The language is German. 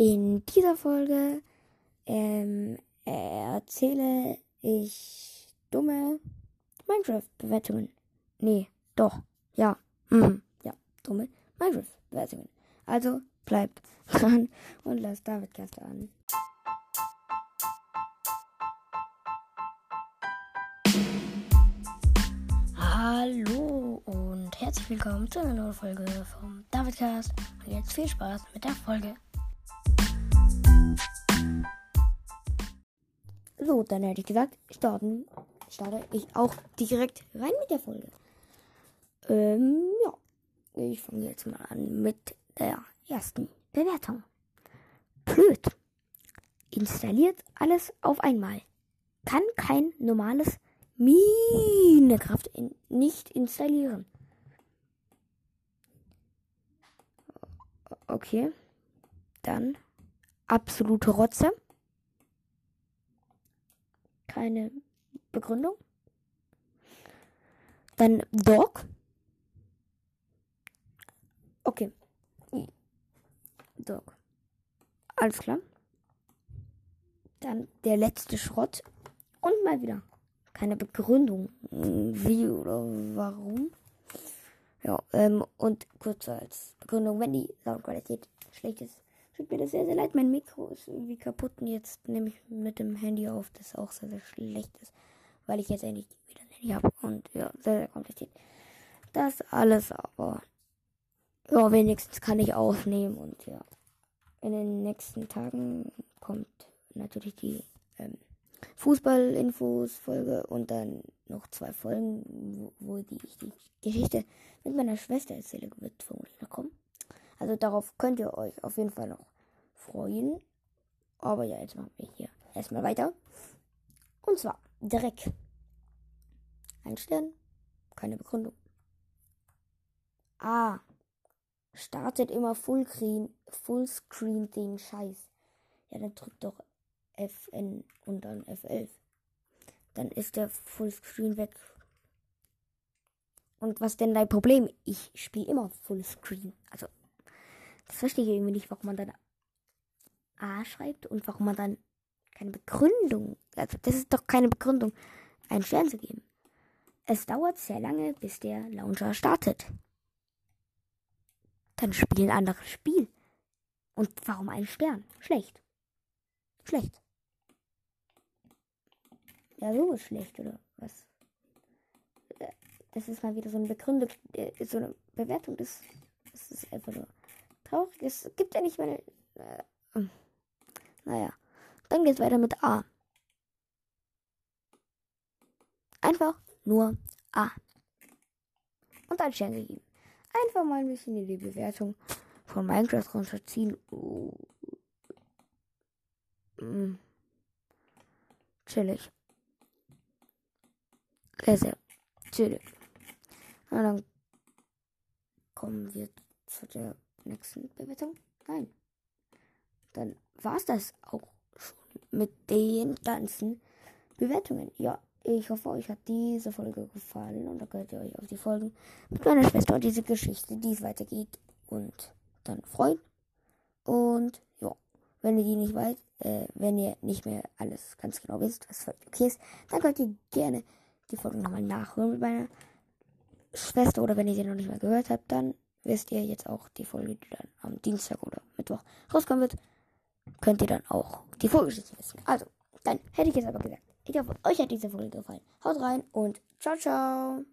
In dieser Folge ähm, erzähle ich dumme Minecraft-Bewertungen. Nee, doch. Ja. Mhm. Ja, dumme Minecraft-Bewertungen. Also bleibt dran und lasst David Caster an. Hallo und herzlich willkommen zu einer neuen Folge vom Davidcast. Und jetzt viel Spaß mit der Folge. So, dann hätte ich gesagt, starten, starte ich auch direkt rein mit der Folge. Ähm, ja. Ich fange jetzt mal an mit der ersten Bewertung. Blöd. Installiert alles auf einmal. Kann kein normales Minecraft in, nicht installieren. Okay. Dann absolute Rotze. Keine Begründung. Dann Dog. Okay. Dog. Alles klar. Dann der letzte Schrott. Und mal wieder. Keine Begründung. Wie oder warum. Ja, ähm, und kurz als Begründung, wenn die Soundqualität schlecht ist, tut mir das sehr, sehr leid. Mein Mikro ist irgendwie kaputt und jetzt nehme ich mit dem Handy auf, das auch sehr, sehr schlecht ist, weil ich jetzt endlich wieder ein Handy habe und ja, sehr, sehr kompliziert. Das alles aber, ja, wenigstens kann ich aufnehmen und ja, in den nächsten Tagen kommt natürlich die ähm, Fußball-Infos-Folge und dann noch zwei Folgen, wo, wo die, ich die Geschichte mit meiner Schwester erzähle, wird vermutlich noch kommen. Also darauf könnt ihr euch auf jeden Fall noch freuen. Aber ja, jetzt machen wir hier erstmal weiter. Und zwar Dreck. Ein Stern, keine Begründung. Ah, startet immer Fullscreen, Fullscreen den Scheiß. Ja, dann drückt doch FN und dann F11. Dann ist der Fullscreen weg. Und was denn dein Problem? Ich spiele immer Fullscreen. Also, das verstehe ich irgendwie nicht, warum man dann A schreibt und warum man dann keine Begründung. Also, das ist doch keine Begründung, einen Stern zu geben. Es dauert sehr lange, bis der Launcher startet. Dann spiel ein anderes Spiel. Und warum ein Stern? Schlecht. Schlecht. Ja, so ist schlecht, oder was? Das ist mal wieder so eine Begründung, so eine Bewertung. Das, das ist einfach nur traurig. Es gibt ja nicht mehr. Äh, naja. Dann geht's weiter mit A. Einfach nur A. Und ein Stern gegeben. Einfach mal ein bisschen in die Bewertung von Minecraft runterziehen. Mm. Chillig. Sehr, sehr chillig. Na, dann kommen wir zu der nächsten Bewertung. Nein. Dann war es das auch schon mit den ganzen Bewertungen. Ja, ich hoffe, euch hat diese Folge gefallen und da könnt ihr euch auf die Folgen mit meiner Schwester und diese Geschichte, die es weitergeht, und dann freuen. Und ja, wenn ihr die nicht wollt, äh, wenn ihr nicht mehr alles ganz genau wisst, was völlig okay ist, dann könnt ihr gerne die Folge nochmal nachhören mit meiner Schwester oder wenn ihr sie noch nicht mal gehört habt, dann wisst ihr jetzt auch die Folge, die dann am Dienstag oder Mittwoch rauskommen wird, könnt ihr dann auch die Vorgeschichte wissen. Also, dann hätte ich jetzt aber gesagt, ich hoffe, euch hat diese Folge gefallen. Haut rein und ciao, ciao.